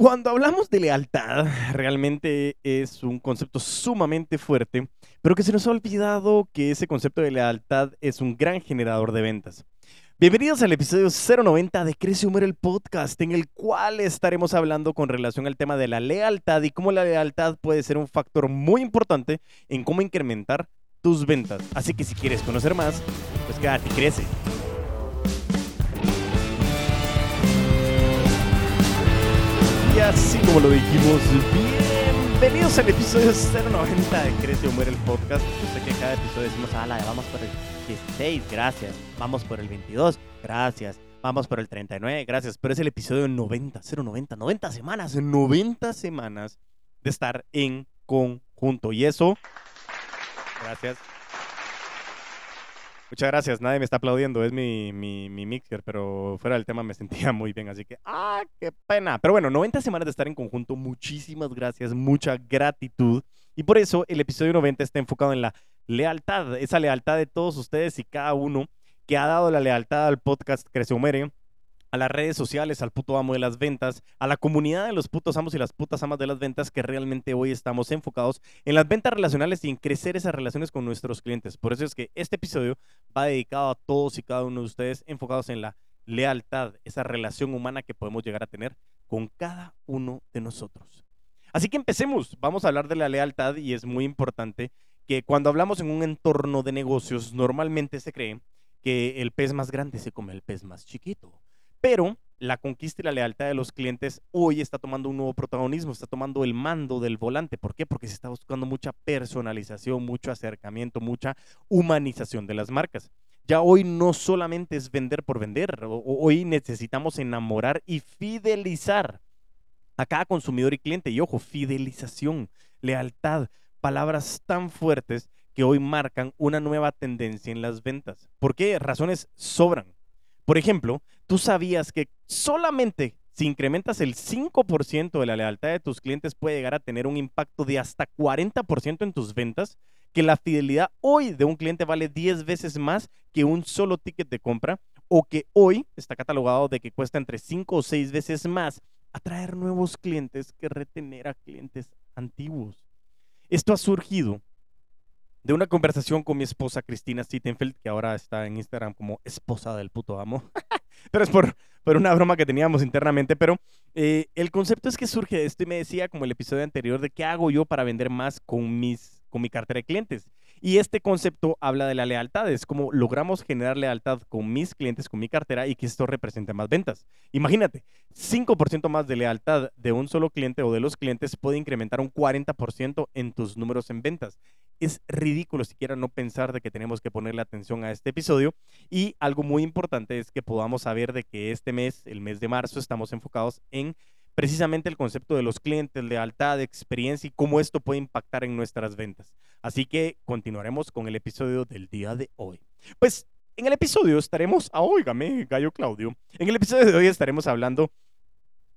Cuando hablamos de lealtad, realmente es un concepto sumamente fuerte, pero que se nos ha olvidado que ese concepto de lealtad es un gran generador de ventas. Bienvenidos al episodio 090 de Crece Humor el podcast, en el cual estaremos hablando con relación al tema de la lealtad y cómo la lealtad puede ser un factor muy importante en cómo incrementar tus ventas. Así que si quieres conocer más, pues quédate y crece. Así como lo dijimos, bienvenidos al episodio 090 de Crece o Muere el podcast. Yo sé que cada episodio decimos, ala, vamos por el 16, gracias. Vamos por el 22, gracias. Vamos por el 39, gracias. Pero es el episodio 90, 090, 90 semanas, 90 semanas de estar en conjunto. Y eso, gracias. Muchas gracias, nadie me está aplaudiendo, es mi, mi, mi, mixer, pero fuera del tema me sentía muy bien, así que, ¡ah, qué pena! Pero bueno, 90 semanas de estar en conjunto, muchísimas gracias, mucha gratitud. Y por eso el episodio 90 está enfocado en la lealtad, esa lealtad de todos ustedes y cada uno que ha dado la lealtad al podcast Crece Mere, a las redes sociales, al puto amo de las ventas, a la comunidad de los putos amos y las putas amas de las ventas que realmente hoy estamos enfocados en las ventas relacionales y en crecer esas relaciones con nuestros clientes. Por eso es que este episodio va dedicado a todos y cada uno de ustedes enfocados en la lealtad, esa relación humana que podemos llegar a tener con cada uno de nosotros. Así que empecemos, vamos a hablar de la lealtad y es muy importante que cuando hablamos en un entorno de negocios normalmente se cree que el pez más grande se come el pez más chiquito. Pero la conquista y la lealtad de los clientes hoy está tomando un nuevo protagonismo, está tomando el mando del volante. ¿Por qué? Porque se está buscando mucha personalización, mucho acercamiento, mucha humanización de las marcas. Ya hoy no solamente es vender por vender, hoy necesitamos enamorar y fidelizar a cada consumidor y cliente. Y ojo, fidelización, lealtad, palabras tan fuertes que hoy marcan una nueva tendencia en las ventas. ¿Por qué? Razones sobran. Por ejemplo, tú sabías que solamente si incrementas el 5% de la lealtad de tus clientes puede llegar a tener un impacto de hasta 40% en tus ventas, que la fidelidad hoy de un cliente vale 10 veces más que un solo ticket de compra, o que hoy está catalogado de que cuesta entre 5 o 6 veces más atraer nuevos clientes que retener a clientes antiguos. Esto ha surgido de una conversación con mi esposa Cristina Sittenfeld, que ahora está en Instagram como esposa del puto amo. pero es por, una broma que teníamos internamente. Pero eh, el concepto es que surge de esto y me decía, como el episodio anterior, de qué hago yo para vender más con, mis, con mi cartera de clientes. Y este concepto habla de la lealtad, es como logramos generar lealtad con mis clientes, con mi cartera y que esto represente más ventas. Imagínate, 5% más de lealtad de un solo cliente o de los clientes puede incrementar un 40% en tus números en ventas. Es ridículo siquiera no pensar de que tenemos que ponerle atención a este episodio y algo muy importante es que podamos saber de que este mes, el mes de marzo, estamos enfocados en precisamente el concepto de los clientes, lealtad, experiencia y cómo esto puede impactar en nuestras ventas. Así que continuaremos con el episodio del día de hoy. Pues en el episodio estaremos, ah, óigame, Gallo Claudio, en el episodio de hoy estaremos hablando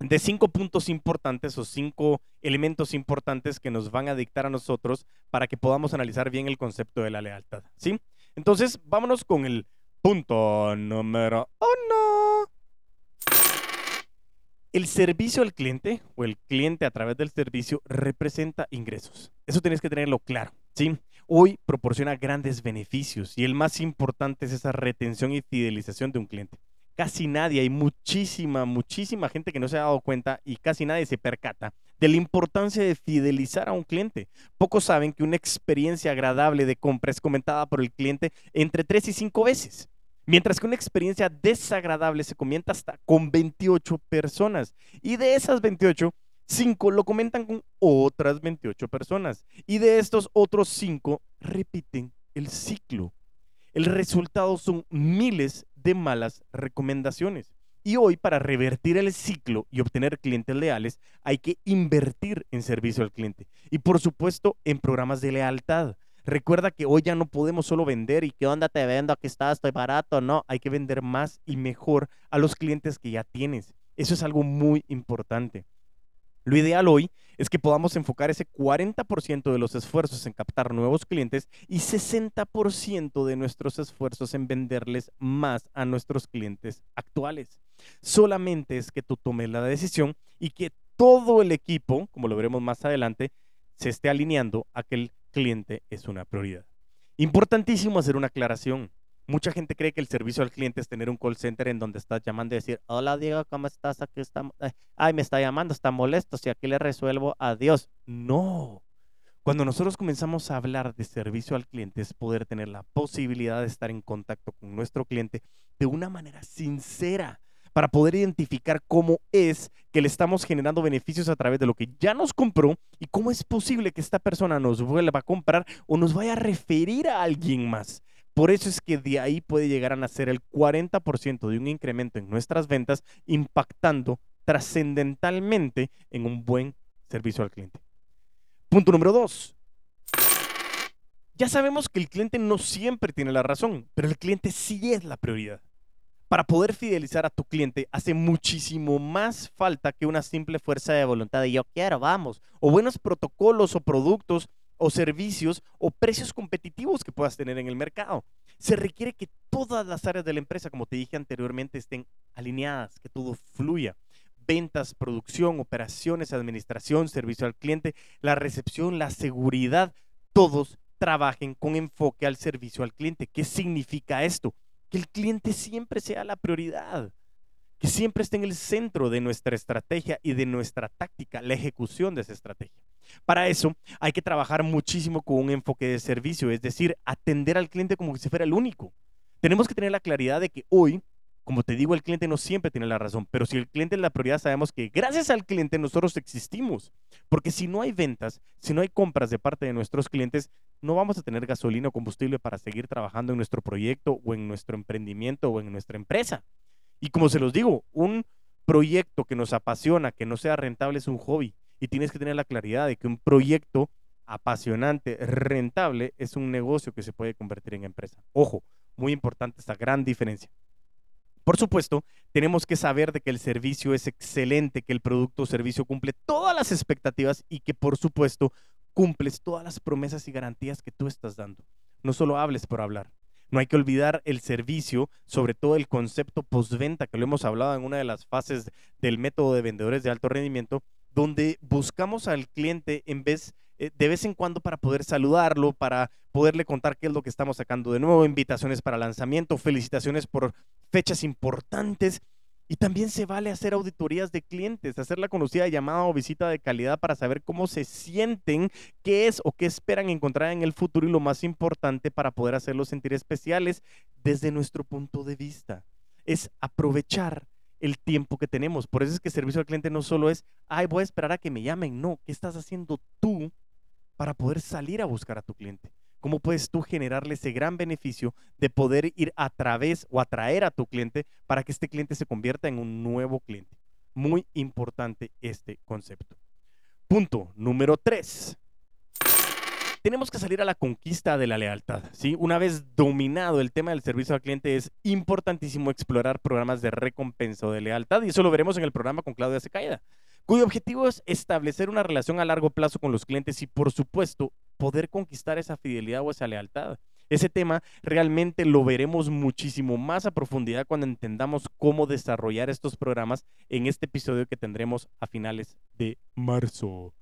de cinco puntos importantes o cinco elementos importantes que nos van a dictar a nosotros para que podamos analizar bien el concepto de la lealtad, ¿sí? Entonces, vámonos con el punto número uno. El servicio al cliente o el cliente a través del servicio representa ingresos. Eso tienes que tenerlo claro, ¿sí? Hoy proporciona grandes beneficios y el más importante es esa retención y fidelización de un cliente. Casi nadie, hay muchísima, muchísima gente que no se ha dado cuenta y casi nadie se percata de la importancia de fidelizar a un cliente. Pocos saben que una experiencia agradable de compra es comentada por el cliente entre tres y cinco veces. Mientras que una experiencia desagradable se comenta hasta con 28 personas. Y de esas 28, 5 lo comentan con otras 28 personas. Y de estos otros 5 repiten el ciclo. El resultado son miles de malas recomendaciones. Y hoy para revertir el ciclo y obtener clientes leales hay que invertir en servicio al cliente. Y por supuesto en programas de lealtad. Recuerda que hoy ya no podemos solo vender y qué onda te vendo, aquí está, estoy barato. No, hay que vender más y mejor a los clientes que ya tienes. Eso es algo muy importante. Lo ideal hoy es que podamos enfocar ese 40% de los esfuerzos en captar nuevos clientes y 60% de nuestros esfuerzos en venderles más a nuestros clientes actuales. Solamente es que tú tomes la decisión y que todo el equipo, como lo veremos más adelante, se esté alineando a que el cliente es una prioridad. Importantísimo hacer una aclaración. Mucha gente cree que el servicio al cliente es tener un call center en donde estás llamando y decir, hola Diego, ¿cómo estás? Aquí está, ay, me está llamando, está molesto, si aquí le resuelvo, adiós. No. Cuando nosotros comenzamos a hablar de servicio al cliente es poder tener la posibilidad de estar en contacto con nuestro cliente de una manera sincera para poder identificar cómo es que le estamos generando beneficios a través de lo que ya nos compró y cómo es posible que esta persona nos vuelva a comprar o nos vaya a referir a alguien más. Por eso es que de ahí puede llegar a nacer el 40% de un incremento en nuestras ventas, impactando trascendentalmente en un buen servicio al cliente. Punto número dos. Ya sabemos que el cliente no siempre tiene la razón, pero el cliente sí es la prioridad. Para poder fidelizar a tu cliente hace muchísimo más falta que una simple fuerza de voluntad de yo quiero, vamos, o buenos protocolos o productos o servicios o precios competitivos que puedas tener en el mercado. Se requiere que todas las áreas de la empresa, como te dije anteriormente, estén alineadas, que todo fluya. Ventas, producción, operaciones, administración, servicio al cliente, la recepción, la seguridad, todos trabajen con enfoque al servicio al cliente. ¿Qué significa esto? Que el cliente siempre sea la prioridad, que siempre esté en el centro de nuestra estrategia y de nuestra táctica, la ejecución de esa estrategia. Para eso hay que trabajar muchísimo con un enfoque de servicio, es decir, atender al cliente como si fuera el único. Tenemos que tener la claridad de que hoy, como te digo, el cliente no siempre tiene la razón, pero si el cliente es la prioridad, sabemos que gracias al cliente nosotros existimos. Porque si no hay ventas, si no hay compras de parte de nuestros clientes, no vamos a tener gasolina o combustible para seguir trabajando en nuestro proyecto o en nuestro emprendimiento o en nuestra empresa. Y como se los digo, un proyecto que nos apasiona, que no sea rentable, es un hobby y tienes que tener la claridad de que un proyecto apasionante, rentable, es un negocio que se puede convertir en empresa. Ojo, muy importante esta gran diferencia. Por supuesto, tenemos que saber de que el servicio es excelente, que el producto o servicio cumple todas las expectativas y que por supuesto cumples todas las promesas y garantías que tú estás dando. No solo hables por hablar. No hay que olvidar el servicio, sobre todo el concepto postventa, que lo hemos hablado en una de las fases del método de vendedores de alto rendimiento, donde buscamos al cliente eh, de vez en cuando para poder saludarlo, para poderle contar qué es lo que estamos sacando de nuevo, invitaciones para lanzamiento, felicitaciones por fechas importantes. Y también se vale hacer auditorías de clientes, hacer la conocida llamada o visita de calidad para saber cómo se sienten, qué es o qué esperan encontrar en el futuro y lo más importante para poder hacerlos sentir especiales desde nuestro punto de vista. Es aprovechar el tiempo que tenemos. Por eso es que servicio al cliente no solo es, ay, voy a esperar a que me llamen. No, ¿qué estás haciendo tú para poder salir a buscar a tu cliente? ¿Cómo puedes tú generarle ese gran beneficio de poder ir a través o atraer a tu cliente para que este cliente se convierta en un nuevo cliente? Muy importante este concepto. Punto número tres tenemos que salir a la conquista de la lealtad. ¿sí? Una vez dominado el tema del servicio al cliente, es importantísimo explorar programas de recompensa o de lealtad, y eso lo veremos en el programa con Claudia Secaida, cuyo objetivo es establecer una relación a largo plazo con los clientes y, por supuesto, poder conquistar esa fidelidad o esa lealtad. Ese tema realmente lo veremos muchísimo más a profundidad cuando entendamos cómo desarrollar estos programas en este episodio que tendremos a finales de marzo.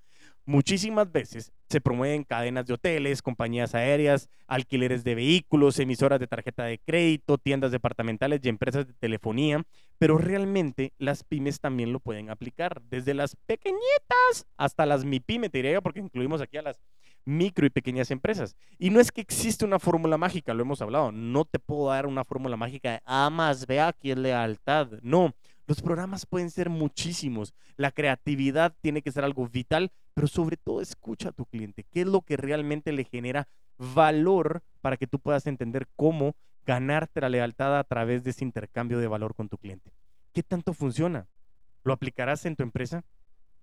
Muchísimas veces se promueven cadenas de hoteles, compañías aéreas, alquileres de vehículos, emisoras de tarjeta de crédito, tiendas departamentales y empresas de telefonía, pero realmente las pymes también lo pueden aplicar, desde las pequeñitas hasta las MIPYME, te diría porque incluimos aquí a las micro y pequeñas empresas. Y no es que existe una fórmula mágica, lo hemos hablado, no te puedo dar una fórmula mágica de A más B aquí es lealtad, no. Los programas pueden ser muchísimos. La creatividad tiene que ser algo vital, pero sobre todo escucha a tu cliente. ¿Qué es lo que realmente le genera valor para que tú puedas entender cómo ganarte la lealtad a través de ese intercambio de valor con tu cliente? ¿Qué tanto funciona? ¿Lo aplicarás en tu empresa?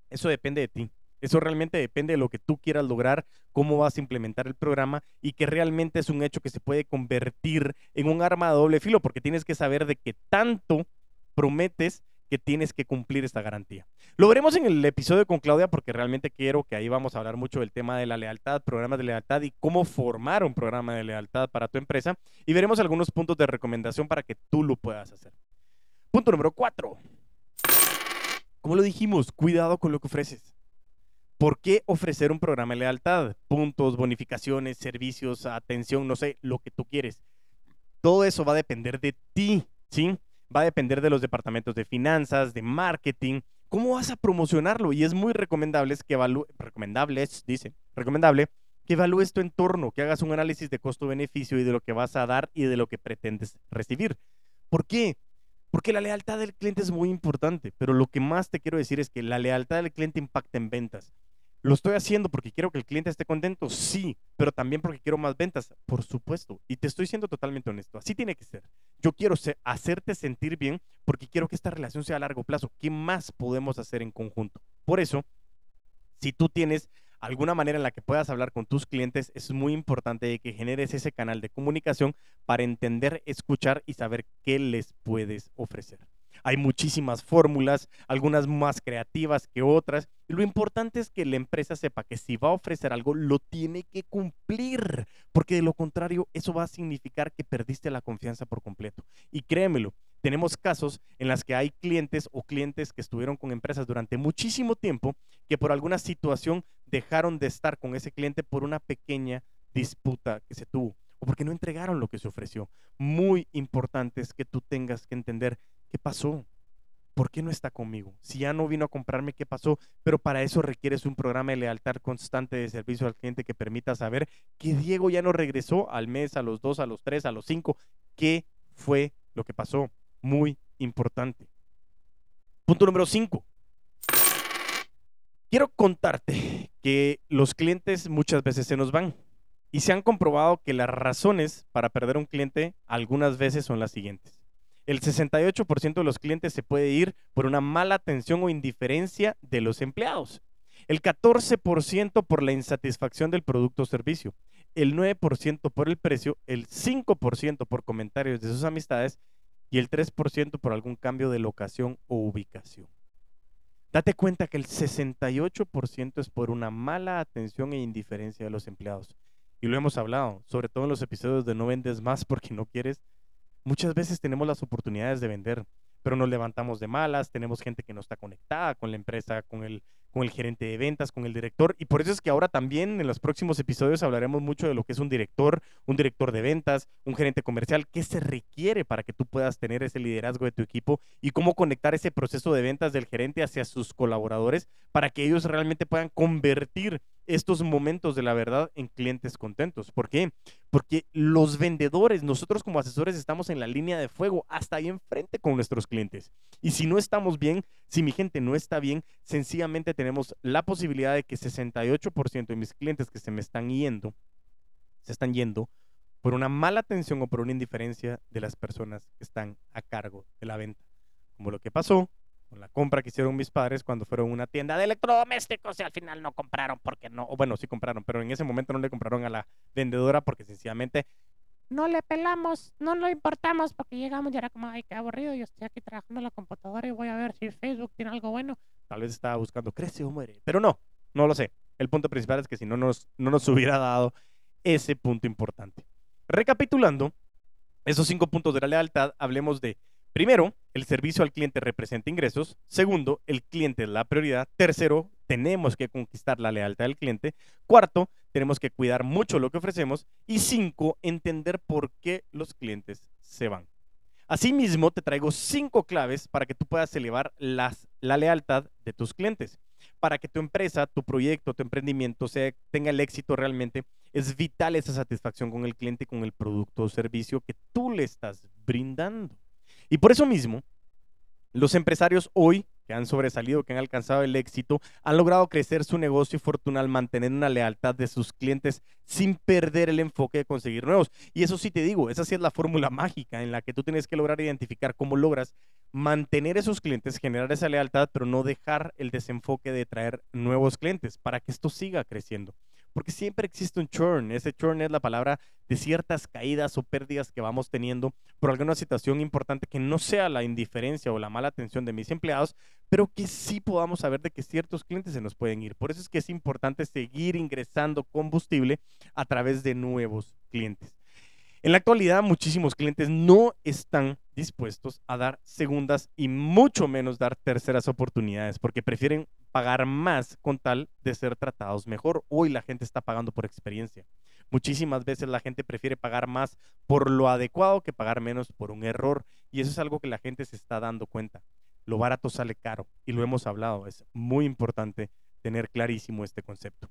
Eso depende de ti. Eso realmente depende de lo que tú quieras lograr, cómo vas a implementar el programa y que realmente es un hecho que se puede convertir en un arma de doble filo, porque tienes que saber de qué tanto prometes que tienes que cumplir esta garantía. Lo veremos en el episodio con Claudia porque realmente quiero que ahí vamos a hablar mucho del tema de la lealtad, programas de lealtad y cómo formar un programa de lealtad para tu empresa y veremos algunos puntos de recomendación para que tú lo puedas hacer. Punto número cuatro. como lo dijimos, cuidado con lo que ofreces. ¿Por qué ofrecer un programa de lealtad? Puntos, bonificaciones, servicios, atención, no sé, lo que tú quieres. Todo eso va a depender de ti, ¿sí? Va a depender de los departamentos de finanzas, de marketing. ¿Cómo vas a promocionarlo? Y es muy recomendable que evalúe, recomendables, dice, recomendable que evalúes tu entorno, que hagas un análisis de costo-beneficio y de lo que vas a dar y de lo que pretendes recibir. ¿Por qué? Porque la lealtad del cliente es muy importante, pero lo que más te quiero decir es que la lealtad del cliente impacta en ventas. ¿Lo estoy haciendo porque quiero que el cliente esté contento? Sí, pero también porque quiero más ventas, por supuesto. Y te estoy siendo totalmente honesto. Así tiene que ser. Yo quiero hacerte sentir bien porque quiero que esta relación sea a largo plazo. ¿Qué más podemos hacer en conjunto? Por eso, si tú tienes alguna manera en la que puedas hablar con tus clientes, es muy importante que generes ese canal de comunicación para entender, escuchar y saber qué les puedes ofrecer. Hay muchísimas fórmulas, algunas más creativas que otras. Lo importante es que la empresa sepa que si va a ofrecer algo, lo tiene que cumplir, porque de lo contrario, eso va a significar que perdiste la confianza por completo. Y créemelo, tenemos casos en los que hay clientes o clientes que estuvieron con empresas durante muchísimo tiempo que por alguna situación dejaron de estar con ese cliente por una pequeña disputa que se tuvo o porque no entregaron lo que se ofreció. Muy importante es que tú tengas que entender qué pasó, ¿por qué no está conmigo? Si ya no vino a comprarme, ¿qué pasó? Pero para eso requieres un programa de lealtad constante de servicio al cliente que permita saber que Diego ya no regresó al mes, a los dos, a los tres, a los cinco. ¿Qué fue lo que pasó? Muy importante. Punto número cinco. Quiero contarte que los clientes muchas veces se nos van. Y se han comprobado que las razones para perder un cliente algunas veces son las siguientes. El 68% de los clientes se puede ir por una mala atención o indiferencia de los empleados. El 14% por la insatisfacción del producto o servicio. El 9% por el precio. El 5% por comentarios de sus amistades. Y el 3% por algún cambio de locación o ubicación. Date cuenta que el 68% es por una mala atención e indiferencia de los empleados y lo hemos hablado, sobre todo en los episodios de no vendes más porque no quieres, muchas veces tenemos las oportunidades de vender, pero nos levantamos de malas, tenemos gente que no está conectada con la empresa, con el, con el gerente de ventas, con el director, y por eso es que ahora también en los próximos episodios hablaremos mucho de lo que es un director, un director de ventas, un gerente comercial, qué se requiere para que tú puedas tener ese liderazgo de tu equipo y cómo conectar ese proceso de ventas del gerente hacia sus colaboradores para que ellos realmente puedan convertir estos momentos de la verdad en clientes contentos. ¿Por qué? Porque los vendedores, nosotros como asesores estamos en la línea de fuego, hasta ahí enfrente con nuestros clientes. Y si no estamos bien, si mi gente no está bien, sencillamente tenemos la posibilidad de que 68% de mis clientes que se me están yendo, se están yendo por una mala atención o por una indiferencia de las personas que están a cargo de la venta. Como lo que pasó con la compra que hicieron mis padres cuando fueron a una tienda de electrodomésticos y al final no compraron porque no, o bueno, sí compraron, pero en ese momento no le compraron a la vendedora porque sencillamente no le pelamos, no lo importamos porque llegamos y era como, ay, qué aburrido, yo estoy aquí trabajando en la computadora y voy a ver si Facebook tiene algo bueno. Tal vez estaba buscando crece o muere, pero no, no lo sé. El punto principal es que si no nos, no nos hubiera dado ese punto importante. Recapitulando, esos cinco puntos de la lealtad, hablemos de Primero, el servicio al cliente representa ingresos. Segundo, el cliente es la prioridad. Tercero, tenemos que conquistar la lealtad del cliente. Cuarto, tenemos que cuidar mucho lo que ofrecemos. Y cinco, entender por qué los clientes se van. Asimismo, te traigo cinco claves para que tú puedas elevar las, la lealtad de tus clientes. Para que tu empresa, tu proyecto, tu emprendimiento tenga el éxito realmente, es vital esa satisfacción con el cliente con el producto o servicio que tú le estás brindando. Y por eso mismo, los empresarios hoy que han sobresalido, que han alcanzado el éxito, han logrado crecer su negocio y fortuna al mantener una lealtad de sus clientes sin perder el enfoque de conseguir nuevos. Y eso sí te digo, esa sí es la fórmula mágica en la que tú tienes que lograr identificar cómo logras mantener esos clientes, generar esa lealtad, pero no dejar el desenfoque de traer nuevos clientes para que esto siga creciendo porque siempre existe un churn. Ese churn es la palabra de ciertas caídas o pérdidas que vamos teniendo por alguna situación importante que no sea la indiferencia o la mala atención de mis empleados, pero que sí podamos saber de que ciertos clientes se nos pueden ir. Por eso es que es importante seguir ingresando combustible a través de nuevos clientes. En la actualidad, muchísimos clientes no están dispuestos a dar segundas y mucho menos dar terceras oportunidades porque prefieren pagar más con tal de ser tratados mejor. Hoy la gente está pagando por experiencia. Muchísimas veces la gente prefiere pagar más por lo adecuado que pagar menos por un error. Y eso es algo que la gente se está dando cuenta. Lo barato sale caro y lo hemos hablado. Es muy importante tener clarísimo este concepto.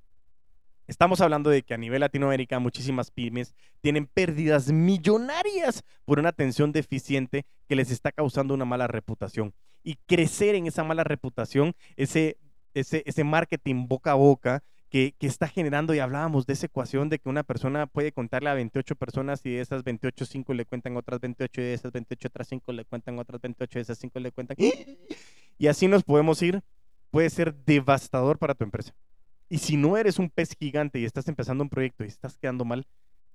Estamos hablando de que a nivel Latinoamérica muchísimas pymes tienen pérdidas millonarias por una atención deficiente que les está causando una mala reputación. Y crecer en esa mala reputación, ese, ese, ese marketing boca a boca que, que, está generando, y hablábamos de esa ecuación de que una persona puede contarle a 28 personas y de esas 28, 5 le cuentan otras 28, y de esas 28, otras 5 le cuentan otras 28, de esas 5 le cuentan. Y así nos podemos ir. Puede ser devastador para tu empresa. Y si no eres un pez gigante y estás empezando un proyecto y estás quedando mal,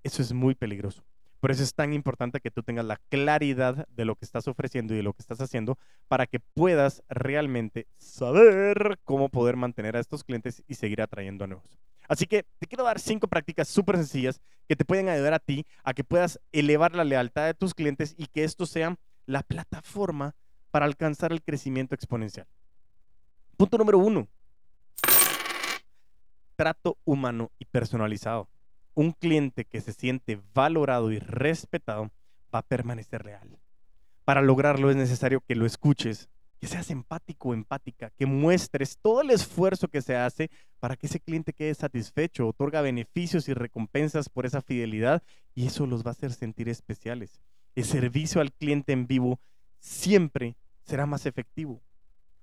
eso es muy peligroso. Por eso es tan importante que tú tengas la claridad de lo que estás ofreciendo y de lo que estás haciendo para que puedas realmente saber cómo poder mantener a estos clientes y seguir atrayendo a nuevos. Así que te quiero dar cinco prácticas súper sencillas que te pueden ayudar a ti a que puedas elevar la lealtad de tus clientes y que esto sea la plataforma para alcanzar el crecimiento exponencial. Punto número uno, trato humano y personalizado. Un cliente que se siente valorado y respetado va a permanecer leal. Para lograrlo es necesario que lo escuches, que seas empático o empática, que muestres todo el esfuerzo que se hace para que ese cliente quede satisfecho, otorga beneficios y recompensas por esa fidelidad y eso los va a hacer sentir especiales. El servicio al cliente en vivo siempre será más efectivo.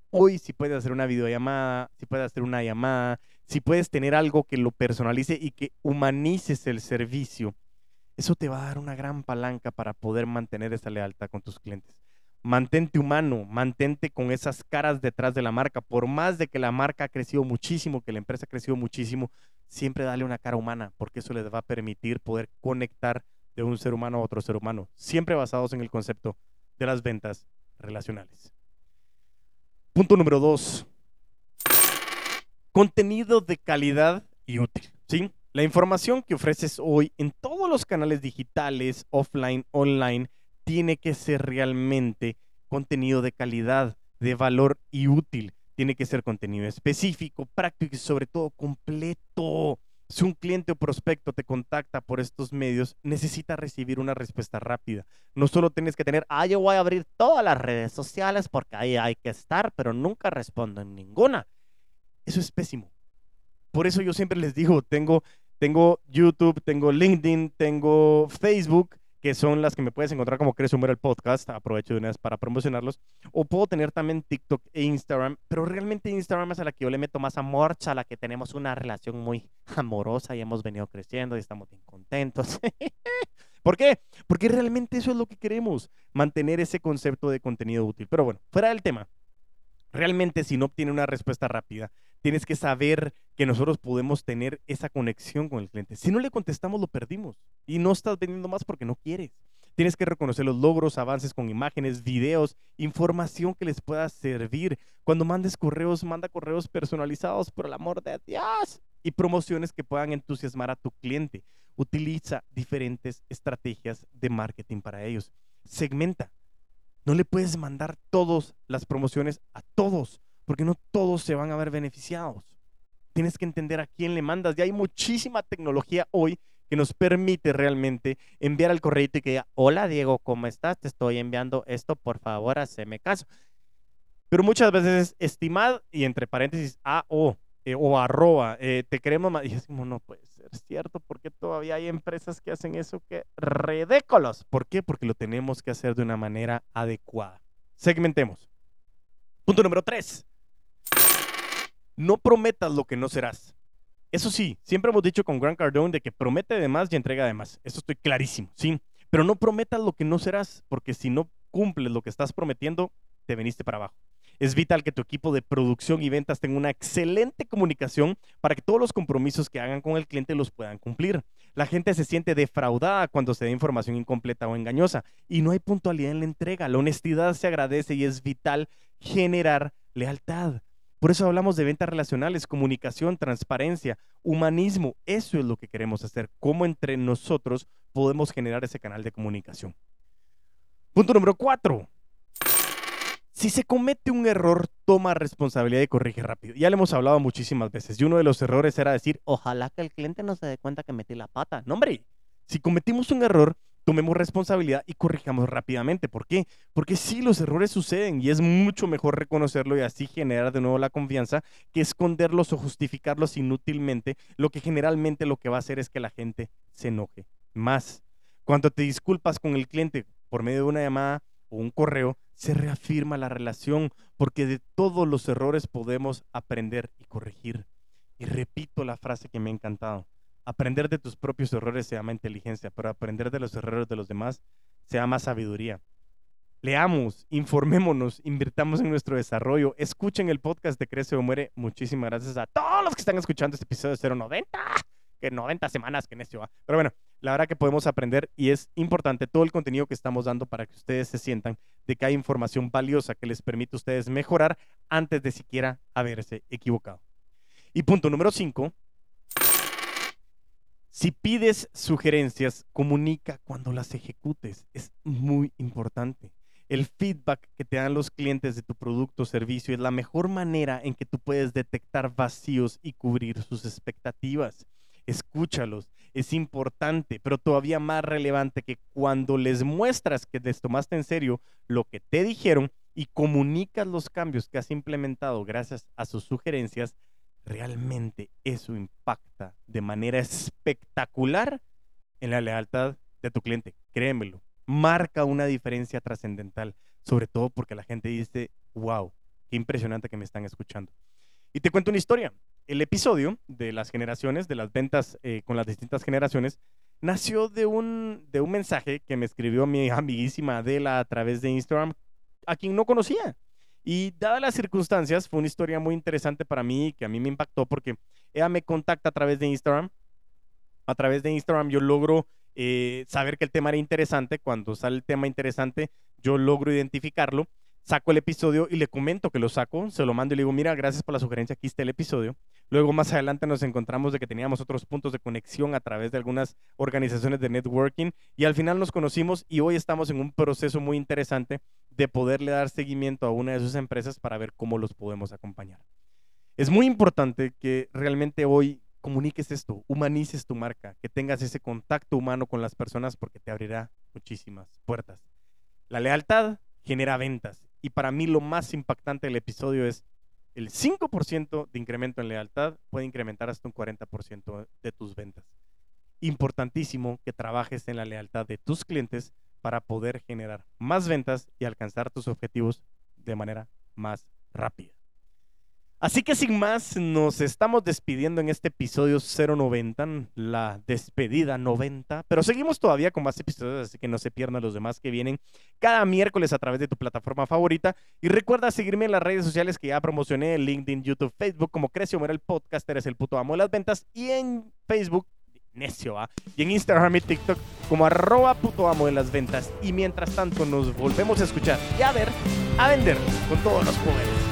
Hoy si puedes hacer una videollamada, si puedes hacer una llamada, si puedes tener algo que lo personalice y que humanices el servicio, eso te va a dar una gran palanca para poder mantener esa lealtad con tus clientes. Mantente humano, mantente con esas caras detrás de la marca. Por más de que la marca ha crecido muchísimo, que la empresa ha crecido muchísimo, siempre dale una cara humana, porque eso les va a permitir poder conectar de un ser humano a otro ser humano, siempre basados en el concepto de las ventas relacionales. Punto número dos, contenido de calidad y útil, ¿sí? La información que ofreces hoy en todos los canales digitales, offline, online, tiene que ser realmente contenido de calidad, de valor y útil. Tiene que ser contenido específico, práctico y sobre todo completo. Si un cliente o prospecto te contacta por estos medios, necesita recibir una respuesta rápida. No solo tienes que tener, ah, yo voy a abrir todas las redes sociales porque ahí hay que estar, pero nunca respondo en ninguna. Eso es pésimo. Por eso yo siempre les digo, tengo, tengo YouTube, tengo LinkedIn, tengo Facebook, que son las que me puedes encontrar como Crees Humor el podcast, aprovecho de una vez para promocionarlos, o puedo tener también TikTok e Instagram, pero realmente Instagram es a la que yo le meto más amor, a la que tenemos una relación muy amorosa y hemos venido creciendo y estamos bien contentos. ¿Por qué? Porque realmente eso es lo que queremos, mantener ese concepto de contenido útil. Pero bueno, fuera del tema, realmente si no obtiene una respuesta rápida, tienes que saber que nosotros podemos tener esa conexión con el cliente. Si no le contestamos, lo perdimos y no estás vendiendo más porque no quieres. Tienes que reconocer los logros, avances con imágenes, videos, información que les pueda servir. Cuando mandes correos, manda correos personalizados, por el amor de Dios, y promociones que puedan entusiasmar a tu cliente. Utiliza diferentes estrategias de marketing para ellos. Segmenta. No le puedes mandar todas las promociones a todos porque no todos se van a ver beneficiados. Tienes que entender a quién le mandas. Ya hay muchísima tecnología hoy que nos permite realmente enviar al correo y que diga, hola Diego, ¿cómo estás? Te estoy enviando esto, por favor, haceme caso. Pero muchas veces, estimad y entre paréntesis, a o, eh, o arroba, eh, te queremos más. Y es como, no puede ser cierto, porque todavía hay empresas que hacen eso que redécolos. ¿Por qué? Porque lo tenemos que hacer de una manera adecuada. Segmentemos. Punto número tres no prometas lo que no serás. Eso sí, siempre hemos dicho con Grant Cardone de que promete de más y entrega de más. Eso estoy clarísimo, sí. Pero no prometas lo que no serás, porque si no cumples lo que estás prometiendo, te veniste para abajo. Es vital que tu equipo de producción y ventas tenga una excelente comunicación para que todos los compromisos que hagan con el cliente los puedan cumplir. La gente se siente defraudada cuando se da información incompleta o engañosa y no hay puntualidad en la entrega. La honestidad se agradece y es vital generar lealtad. Por eso hablamos de ventas relacionales, comunicación, transparencia, humanismo. Eso es lo que queremos hacer. Cómo entre nosotros podemos generar ese canal de comunicación. Punto número cuatro. Si se comete un error, toma responsabilidad y corrige rápido. Ya le hemos hablado muchísimas veces. Y uno de los errores era decir, ojalá que el cliente no se dé cuenta que metí la pata. No, hombre, si cometimos un error, tomemos responsabilidad y corrijamos rápidamente. ¿Por qué? Porque sí, los errores suceden y es mucho mejor reconocerlo y así generar de nuevo la confianza que esconderlos o justificarlos inútilmente, lo que generalmente lo que va a hacer es que la gente se enoje más. Cuando te disculpas con el cliente por medio de una llamada o un correo, se reafirma la relación, porque de todos los errores podemos aprender y corregir. Y repito la frase que me ha encantado. Aprender de tus propios errores se llama inteligencia, pero aprender de los errores de los demás se llama sabiduría. Leamos, informémonos, invirtamos en nuestro desarrollo, escuchen el podcast de Crece o Muere. Muchísimas gracias a todos los que están escuchando este episodio de 090 que 90 semanas que necio va. Pero bueno, la verdad que podemos aprender y es importante todo el contenido que estamos dando para que ustedes se sientan de que hay información valiosa que les permite a ustedes mejorar antes de siquiera haberse equivocado. Y punto número 5. Si pides sugerencias, comunica cuando las ejecutes. Es muy importante. El feedback que te dan los clientes de tu producto o servicio es la mejor manera en que tú puedes detectar vacíos y cubrir sus expectativas escúchalos. Es importante, pero todavía más relevante que cuando les muestras que les tomaste en serio lo que te dijeron y comunicas los cambios que has implementado gracias a sus sugerencias, realmente eso impacta de manera espectacular en la lealtad de tu cliente. Créemelo, marca una diferencia trascendental, sobre todo porque la gente dice, wow, qué impresionante que me están escuchando. Y te cuento una historia el episodio de las generaciones, de las ventas eh, con las distintas generaciones, nació de un, de un mensaje que me escribió mi amiguísima Adela a través de Instagram, a quien no conocía. Y dadas las circunstancias, fue una historia muy interesante para mí, que a mí me impactó porque ella me contacta a través de Instagram. A través de Instagram yo logro eh, saber que el tema era interesante. Cuando sale el tema interesante, yo logro identificarlo saco el episodio y le comento que lo saco, se lo mando y le digo, mira, gracias por la sugerencia, aquí está el episodio. Luego más adelante nos encontramos de que teníamos otros puntos de conexión a través de algunas organizaciones de networking y al final nos conocimos y hoy estamos en un proceso muy interesante de poderle dar seguimiento a una de sus empresas para ver cómo los podemos acompañar. Es muy importante que realmente hoy comuniques esto, humanices tu marca, que tengas ese contacto humano con las personas porque te abrirá muchísimas puertas. La lealtad genera ventas y para mí lo más impactante del episodio es el 5% de incremento en lealtad puede incrementar hasta un 40% de tus ventas. Importantísimo que trabajes en la lealtad de tus clientes para poder generar más ventas y alcanzar tus objetivos de manera más rápida. Así que sin más, nos estamos despidiendo en este episodio 090, la despedida 90, pero seguimos todavía con más episodios, así que no se pierdan los demás que vienen cada miércoles a través de tu plataforma favorita. Y recuerda seguirme en las redes sociales que ya promocioné, LinkedIn, YouTube, Facebook, como Crecio Mora el podcast, eres el puto amo de las ventas, y en Facebook, necio, ¿va? Y en Instagram y TikTok como arroba puto amo de las ventas. Y mientras tanto nos volvemos a escuchar y a ver, a vender con todos los poderes.